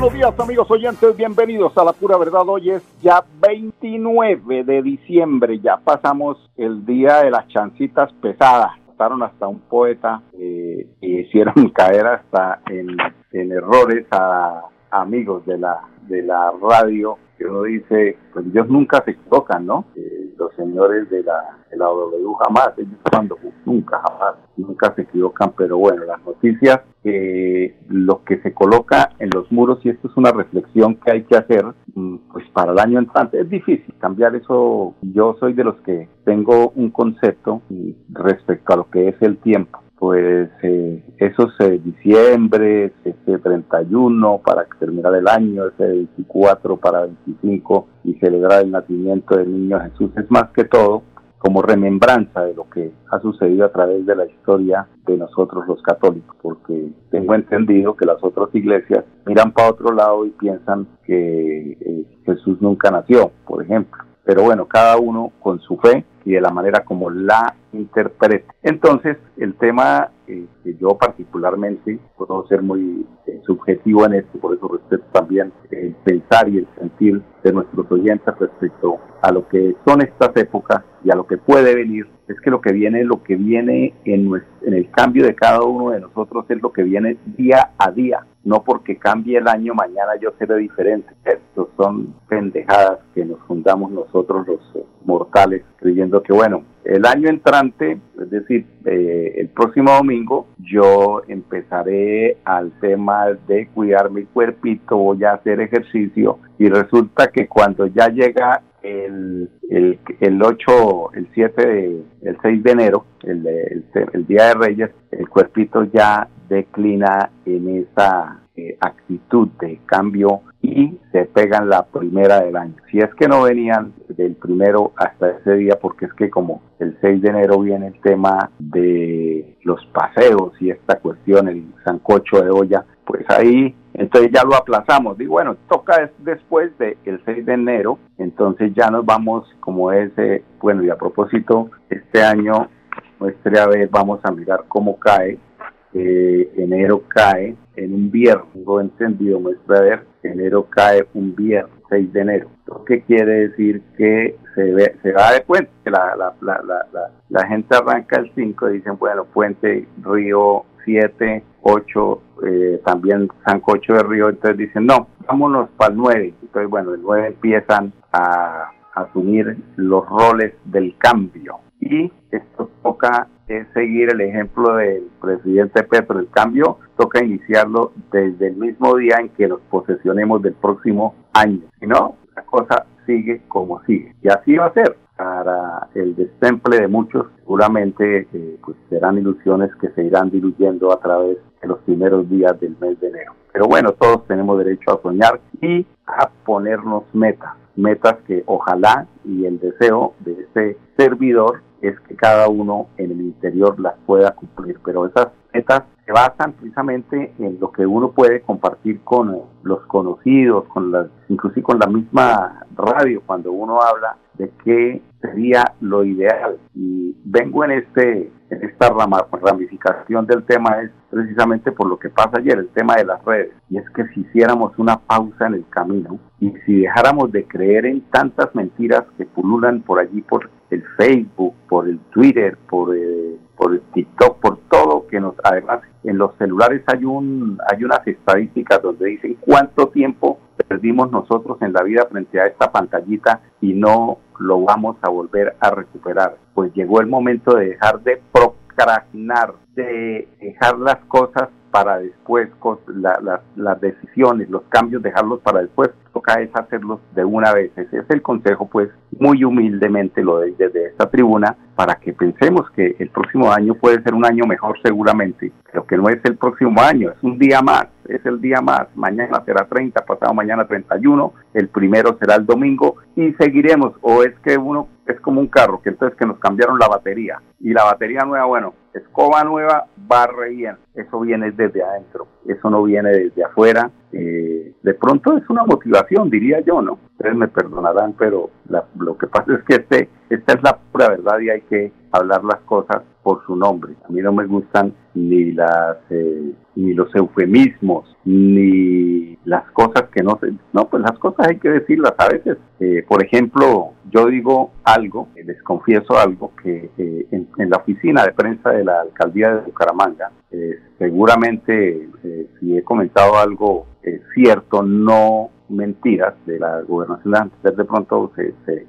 Buenos días amigos oyentes, bienvenidos a La Pura Verdad. Hoy es ya 29 de diciembre, ya pasamos el día de las chancitas pesadas. Pasaron hasta un poeta eh, y hicieron caer hasta en, errores a, amigos de la, de la radio que uno dice, pues ellos nunca se equivocan, ¿no? Eh, los señores de la, de la W jamás, ellos cuando nunca, jamás, nunca se equivocan, pero bueno, las noticias, eh, lo que se coloca en los muros, y esto es una reflexión que hay que hacer, mm, pues para el año entrante, es difícil cambiar eso, yo soy de los que tengo un concepto respecto a lo que es el tiempo pues eh, esos eh, diciembre, ese 31 para terminar el año, ese 24 para 25 y celebrar el nacimiento del niño Jesús es más que todo como remembranza de lo que ha sucedido a través de la historia de nosotros los católicos, porque tengo entendido que las otras iglesias miran para otro lado y piensan que eh, Jesús nunca nació, por ejemplo. Pero bueno, cada uno con su fe y de la manera como la interprete. Entonces, el tema eh, que yo particularmente puedo ser muy eh, subjetivo en esto, por eso respeto también el pensar y el sentir de nuestros oyentes respecto a lo que son estas épocas y a lo que puede venir, es que lo que viene, lo que viene en, en el cambio de cada uno de nosotros es lo que viene día a día no porque cambie el año, mañana yo seré diferente. Estos son pendejadas que nos fundamos nosotros los mortales, creyendo que, bueno, el año entrante, es decir, eh, el próximo domingo, yo empezaré al tema de cuidar mi cuerpito, voy a hacer ejercicio y resulta que cuando ya llega el, el, el 8, el 7, el 6 de enero, el, el, el Día de Reyes, el cuerpito ya declina en esa eh, actitud de cambio y se pegan la primera del año. Si es que no venían del primero hasta ese día, porque es que como el 6 de enero viene el tema de los paseos y esta cuestión, el sancocho de olla, pues ahí entonces ya lo aplazamos. Digo, bueno, toca después del 6 de enero, entonces ya nos vamos como ese, bueno, y a propósito, este año, muestre a ver, vamos a mirar cómo cae eh, enero cae en un viernes, tengo entendido, muestra a ver, enero cae un viernes, 6 de enero. Lo que quiere decir que se, ve, se va de puente, que la, la, la, la, gente arranca el 5, dicen, bueno, puente, río 7, 8, eh, también Sancocho de Río, entonces dicen, no, vámonos para el 9. Entonces, bueno, el 9 empiezan a asumir los roles del cambio. Y esto toca es seguir el ejemplo del presidente Petro. El cambio toca iniciarlo desde el mismo día en que nos posesionemos del próximo año. Si no, la cosa sigue como sigue. Y así va a ser. Para el destemple de muchos, seguramente eh, pues serán ilusiones que se irán diluyendo a través de los primeros días del mes de enero. Pero bueno, todos tenemos derecho a soñar y a ponernos metas, metas que ojalá y el deseo de ese servidor es que cada uno en el interior las pueda cumplir, pero esas metas se basan precisamente en lo que uno puede compartir con los conocidos, con las, inclusive con la misma radio, cuando uno habla de qué sería lo ideal. Y vengo en este esta ramificación del tema es precisamente por lo que pasa ayer, el tema de las redes. Y es que si hiciéramos una pausa en el camino y si dejáramos de creer en tantas mentiras que pululan por allí, por el Facebook, por el Twitter, por, eh, por el TikTok, por todo que nos, además en los celulares hay un hay unas estadísticas donde dicen cuánto tiempo perdimos nosotros en la vida frente a esta pantallita y no lo vamos a volver a recuperar. Pues llegó el momento de dejar de procrastinar, de dejar las cosas para después, las decisiones, los cambios, dejarlos para después, toca es hacerlos de una vez. Ese es el consejo, pues muy humildemente lo doy desde esta tribuna para que pensemos que el próximo año puede ser un año mejor seguramente, pero que no es el próximo año, es un día más, es el día más, mañana será 30, pasado mañana 31, el primero será el domingo y seguiremos, o es que uno es como un carro, que entonces que nos cambiaron la batería. Y la batería nueva, bueno, escoba nueva, barre bien, eso viene desde adentro, eso no viene desde afuera, eh, de pronto es una motivación, diría yo, ¿no? Ustedes me perdonarán, pero lo que pasa es que este, esta es la pura verdad y hay que hablar las cosas por su nombre. A mí no me gustan ni las eh, ni los eufemismos ni las cosas que no se no pues las cosas hay que decirlas a veces eh, por ejemplo yo digo algo les confieso algo que eh, en, la oficina de prensa de la alcaldía de Bucaramanga seguramente si he comentado algo cierto no mentiras de la gobernación de antes de pronto se, se,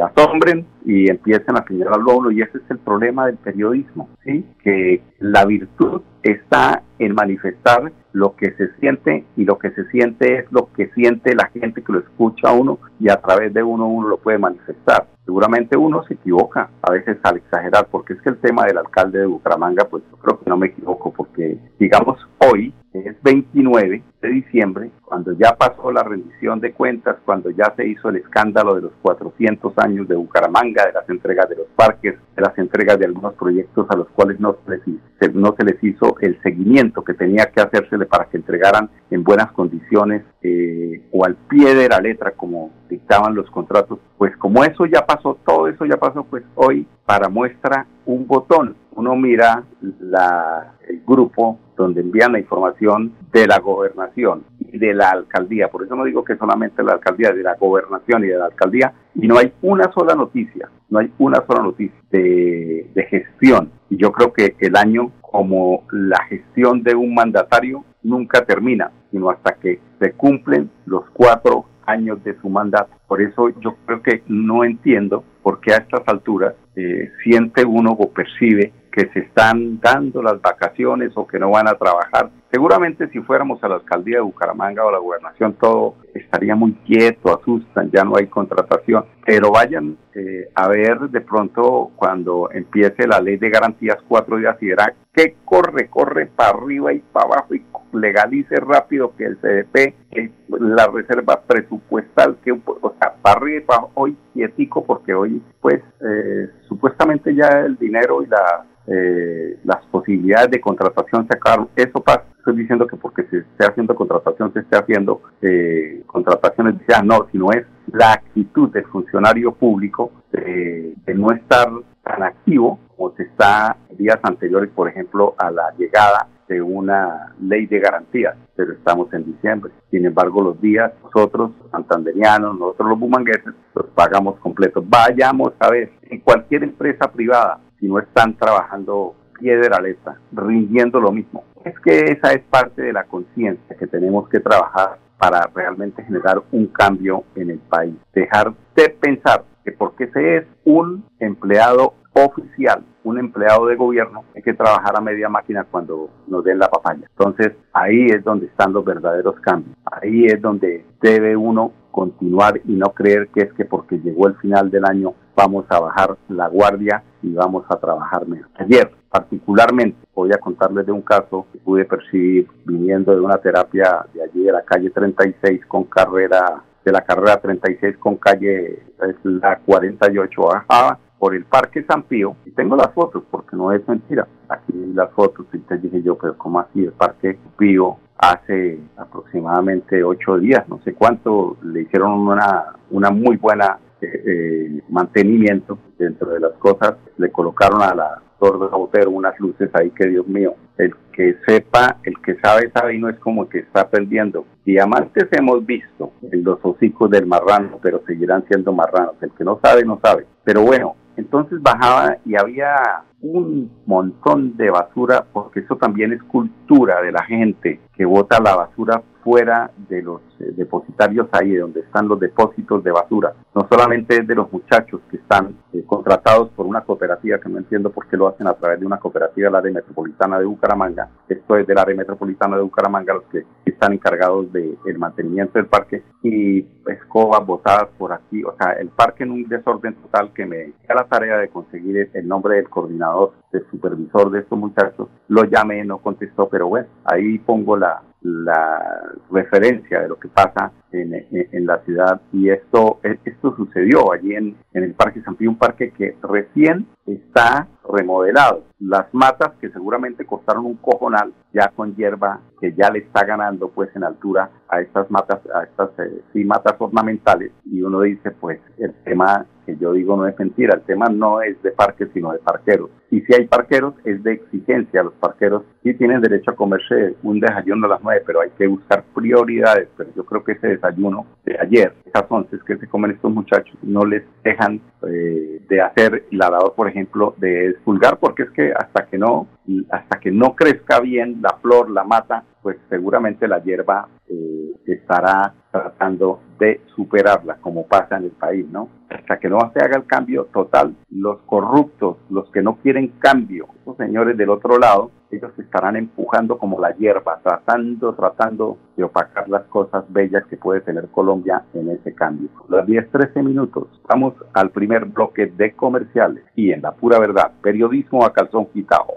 asombren y empiecen a señalarlo uno y ese es el problema del periodismo, ¿sí? que la virtud está en manifestar lo que se siente y lo que se siente es lo que siente la gente que lo escucha a uno y a través de uno uno lo puede manifestar. Seguramente uno se equivoca a veces al exagerar porque es que el tema del alcalde de Bucaramanga pues yo creo que no me equivoco porque digamos hoy es 29 de diciembre, cuando ya pasó la rendición de cuentas, cuando ya se hizo el escándalo de los 400 años de Bucaramanga, de las entregas de los parques, de las entregas de algunos proyectos a los cuales no se no se les hizo el seguimiento que tenía que hacérsele para que entregaran en buenas condiciones eh, o al pie de la letra como dictaban los contratos. Pues como eso ya pasó, todo eso ya pasó, pues hoy para muestra un botón. Uno mira la, el grupo donde envían la información de la gobernación y de la alcaldía. Por eso no digo que solamente la alcaldía, de la gobernación y de la alcaldía. Y no hay una sola noticia, no hay una sola noticia de, de gestión. Y yo creo que el año como la gestión de un mandatario nunca termina, sino hasta que se cumplen los cuatro años de su mandato. Por eso yo creo que no entiendo por qué a estas alturas eh, siente uno o percibe que se están dando las vacaciones o que no van a trabajar. Seguramente si fuéramos a la alcaldía de Bucaramanga o a la gobernación todo estaría muy quieto, asustan, ya no hay contratación, pero vayan eh, a ver de pronto cuando empiece la ley de garantías cuatro días y verá que corre, corre para arriba y para abajo y legalice rápido que el CDP, la reserva presupuestal, que o sea, para arriba y para hoy quietico porque hoy pues eh, supuestamente ya el dinero y la eh, las posibilidades de contratación se acabaron. Eso pasa. Estoy diciendo que porque se esté haciendo contratación, se esté haciendo eh, contrataciones, ya no, sino es la actitud del funcionario público de, no estar tan activo como se está días anteriores, por ejemplo, a la llegada de una ley de garantías, pero estamos en diciembre. Sin embargo, los días, nosotros, santanderianos, nosotros los bumangueses, los pagamos completos. Vayamos a ver, en cualquier empresa privada, si no están trabajando pie de la letra, rindiendo lo mismo. Es que esa es parte de la conciencia que tenemos que trabajar para realmente generar un cambio en el país. Dejar de pensar que porque se es un empleado oficial, un empleado de gobierno, hay que trabajar a media máquina cuando nos den la papaya. Entonces ahí es donde están los verdaderos cambios. Ahí es donde debe uno continuar y no creer que es que porque llegó el final del año vamos a bajar la guardia y vamos a trabajar menos. Ayer, particularmente, voy a contarles de un caso que pude percibir viniendo de una terapia de allí de la calle 36 con carrera, de la carrera 36 con calle, es la 48 bajaba por el Parque San Pío, y tengo las fotos porque no es mentira, aquí las fotos, y te dije yo, pero ¿cómo así? El Parque Pío hace aproximadamente ocho días, no sé cuánto, le hicieron una, una muy buena eh, eh, mantenimiento dentro de las cosas, le colocaron a la torre de unas luces ahí que Dios mío, el que sepa, el que sabe, sabe y no es como que está perdiendo. Diamantes hemos visto en los hocicos del marrano, pero seguirán siendo marranos. El que no sabe, no sabe. Pero bueno, entonces bajaba y había un montón de basura, porque eso también es cultura de la gente que bota la basura fuera de los eh, depositarios ahí, donde están los depósitos de basura. No solamente es de los muchachos que están eh, contratados por una cooperativa, que no entiendo por qué lo hacen a través de una cooperativa, la área metropolitana de Bucaramanga. Esto es de la área metropolitana de Bucaramanga, los que están encargados del mantenimiento del parque y escobas botadas por aquí. O sea, el parque en un desorden total que me da la tarea de conseguir el nombre del coordinador, del supervisor de estos muchachos. Lo llamé, no contestó, pero bueno, ahí pongo la, la referencia de lo que pasa en, la ciudad y esto, esto sucedió allí en, en el Parque San Pío, un parque que recién está remodelado. Las matas que seguramente costaron un cojonal ya con hierba que ya le está ganando pues en altura a estas matas, a estas eh, sí matas ornamentales y uno dice pues el tema que yo digo no es mentira, el tema no es de parques sino de parqueros. Y si hay parqueros es de exigencia, los parqueros sí tienen derecho a comerse un desayuno a las nueve, pero hay que buscar prioridades, pero yo creo que ese desayuno de ayer, esas once que se comen estos muchachos, no les dejan eh, de hacer la por ejemplo, de expulgar, porque es que hasta que no, hasta que no crezca bien la flor, la mata, pues seguramente la hierba eh, estará tratando de superarla, como pasa en el país, ¿no? Hasta que no se haga el cambio total, los corruptos, los que no quieren cambio, esos señores del otro lado, ellos estarán empujando como la hierba, tratando, tratando de opacar las cosas bellas que puede tener Colombia en ese cambio. Las 10, 13 minutos, vamos al primer bloque de comerciales y en la pura verdad, periodismo a calzón quitado.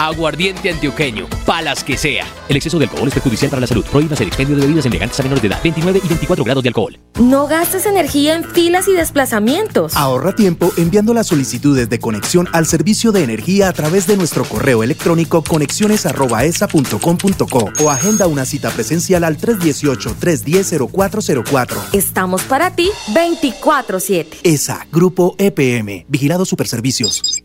Aguardiente antioqueño, palas que sea. El exceso de alcohol es perjudicial para la salud. Prohíbas el expendio de bebidas elegantes a menores de edad. 29 y 24 grados de alcohol. No gastes energía en filas y desplazamientos. Ahorra tiempo enviando las solicitudes de conexión al servicio de energía a través de nuestro correo electrónico conexiones@esa.com.co o agenda una cita presencial al 318-310-0404. Estamos para ti 24/7. ESA, Grupo EPM, Vigilado Superservicios.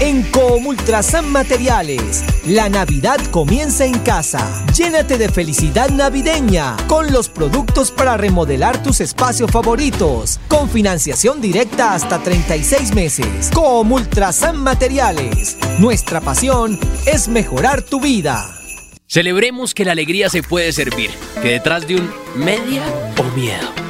En Comultrasan Materiales, la Navidad comienza en casa. Llénate de felicidad navideña con los productos para remodelar tus espacios favoritos, con financiación directa hasta 36 meses. Comultrasan Materiales, nuestra pasión es mejorar tu vida. Celebremos que la alegría se puede servir, que detrás de un media o miedo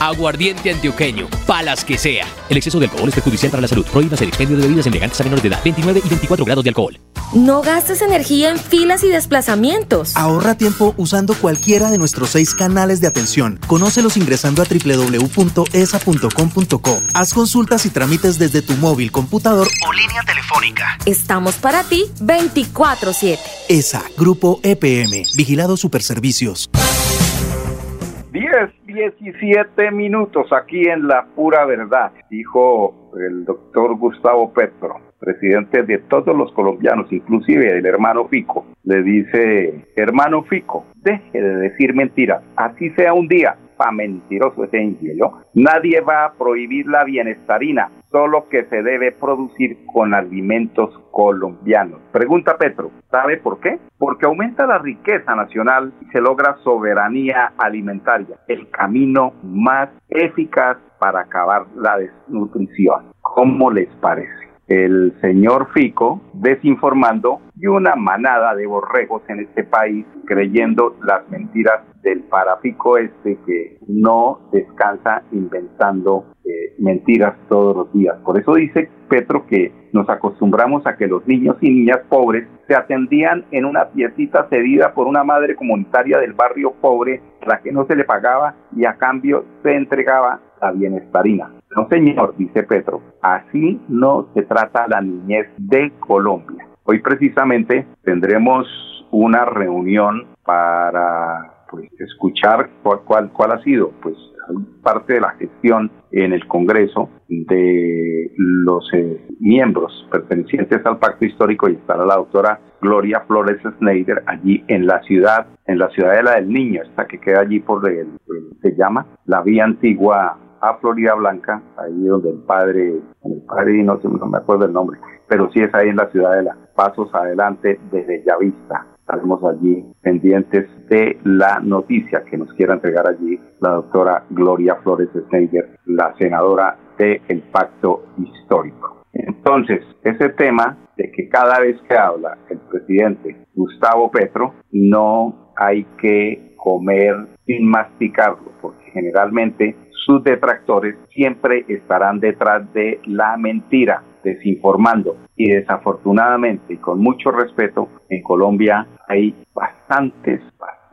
Aguardiente antioqueño, palas que sea. El exceso de alcohol es perjudicial para la salud. Prohíbas el expendio de bebidas embriagantes a menores de edad. 29 y 24 grados de alcohol. No gastes energía en filas y desplazamientos. Ahorra tiempo usando cualquiera de nuestros seis canales de atención. Conócelos ingresando a www.esa.com.co. Haz consultas y trámites desde tu móvil, computador o línea telefónica. Estamos para ti 24-7. ESA, Grupo EPM, Vigilado Superservicios. 10, 17 minutos aquí en La Pura Verdad, dijo el doctor Gustavo Petro presidente de todos los colombianos, inclusive el hermano Fico, le dice, hermano Fico, deje de decir mentiras, así sea un día, pa mentiroso ese indio, nadie va a prohibir la bienestarina, solo que se debe producir con alimentos colombianos. Pregunta Petro, ¿sabe por qué? Porque aumenta la riqueza nacional y se logra soberanía alimentaria, el camino más eficaz para acabar la desnutrición. ¿Cómo les parece? El señor Fico desinformando y una manada de borregos en este país creyendo las mentiras del parafico este que no descansa inventando eh, mentiras todos los días. Por eso dice Petro que nos acostumbramos a que los niños y niñas pobres se atendían en una piecita cedida por una madre comunitaria del barrio pobre, la que no se le pagaba y a cambio se entregaba la bienestarina. No, señor, dice Petro, así no se trata la niñez de Colombia. Hoy precisamente tendremos una reunión para pues, escuchar cuál, cuál, ha sido pues parte de la gestión en el Congreso de los eh, miembros pertenecientes al pacto histórico y estará la doctora Gloria Flores Schneider allí en la ciudad, en la ciudadela del Niño, esta que queda allí por el, se llama la vía antigua a Florida Blanca, ahí donde el padre, el padre no, me acuerdo el nombre, pero sí es ahí en la ciudad de la Pasos adelante desde Yavista. Estaremos allí pendientes de la noticia que nos quiera entregar allí la doctora Gloria Flores Schneider, la senadora del Pacto Histórico. Entonces, ese tema de que cada vez que habla el presidente Gustavo Petro, no hay que comer sin masticarlo, porque generalmente sus detractores siempre estarán detrás de la mentira, desinformando. Y desafortunadamente, y con mucho respeto, en Colombia hay bastantes, bastantes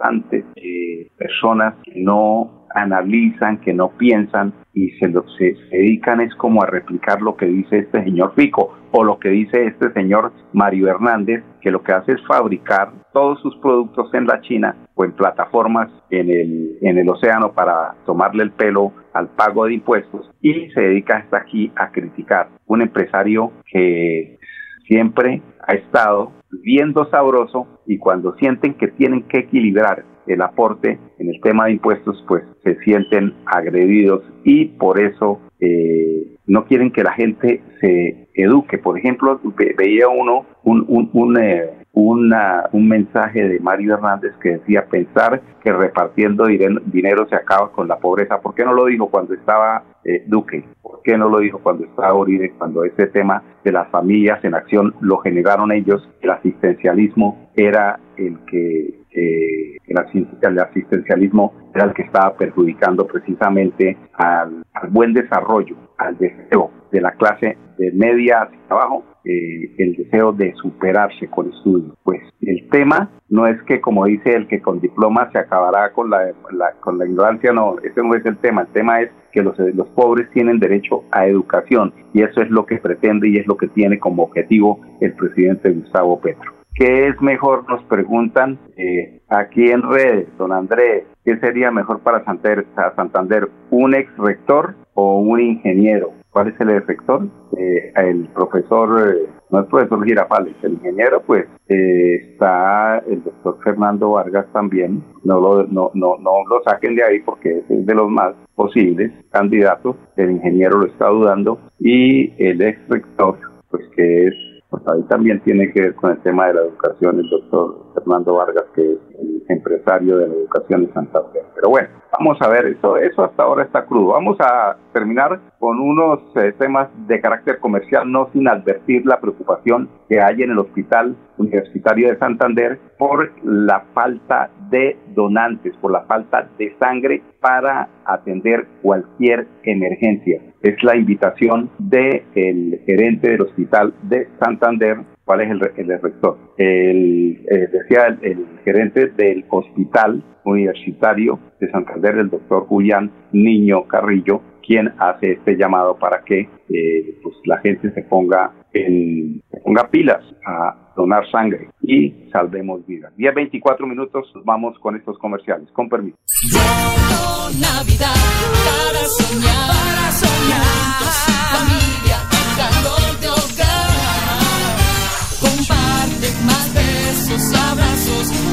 eh, personas que no analizan, que no piensan y se, se, dedican es como a replicar lo que dice este señor Fico o lo que dice este señor Mario Hernández, que lo que hace es fabricar todos sus productos en la China o en plataformas en el, en el océano para tomarle el pelo al pago de impuestos y se dedica hasta aquí a criticar. Un empresario que siempre ha estado viendo sabroso y cuando sienten que tienen que equilibrar el aporte en el tema de impuestos, pues se sienten agredidos y por eso eh, no quieren que la gente se eduque. Por ejemplo, veía uno un, un, un, eh, un mensaje de Mario Hernández que decía pensar que repartiendo dinero se acaba con la pobreza. ¿Por qué no lo dijo cuando estaba eh, Duque? ¿Por qué no lo dijo cuando estaba Uribe? Cuando ese tema de las familias en acción lo generaron ellos, el asistencialismo era el que eh, el asistencialismo era el que estaba perjudicando precisamente al, buen desarrollo, al deseo de la clase de media hacia abajo, eh, el deseo de superarse con estudios. Pues el tema no es que, como dice el que con diploma se acabará con la, con la ignorancia, no, ese no es el tema. El tema es que los, los pobres tienen derecho a educación y eso es lo que pretende y es lo que tiene como objetivo el presidente Gustavo Petro. ¿Qué es mejor? Nos preguntan eh, aquí en redes, don Andrés, ¿qué sería mejor para Santander, un ex rector o un ingeniero? ¿Cuál es el rector? Eh, el profesor, eh, no es profesor Girafales, el ingeniero, pues está el doctor Fernando Vargas también. No lo, no, no, no lo saquen de ahí porque es de los más posibles candidatos. El ingeniero lo está dudando y el ex rector, pues que es pues ahí también tiene que ver con el tema de la educación el doctor Fernando Vargas, que es el empresario de la educación en Santa Fe. Pero bueno, vamos a ver, eso, eso hasta ahora está crudo. Vamos a terminar con unos eh, temas de carácter comercial, no sin advertir la preocupación que hay en el Hospital Universitario de Santander por la falta de donantes, por la falta de sangre para atender cualquier emergencia. Es la invitación del gerente del hospital de Santander, ¿cuál es el, el rector? El, eh, decía el, gerente del hospital universitario de Santander, el doctor Julián Niño Carrillo, quien hace este llamado para que eh, pues la gente se ponga en, se ponga pilas a donar sangre y salvemos vidas. 10, 24 minutos, vamos con estos comerciales. Con permiso. Close.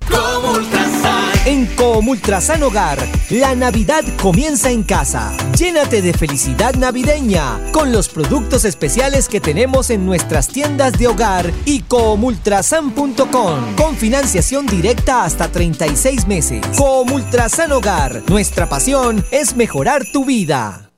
En Comultrasan Hogar, la Navidad comienza en casa. Llénate de felicidad navideña con los productos especiales que tenemos en nuestras tiendas de hogar y comultrasan.com con financiación directa hasta 36 meses. Comultrasan Hogar, nuestra pasión es mejorar tu vida.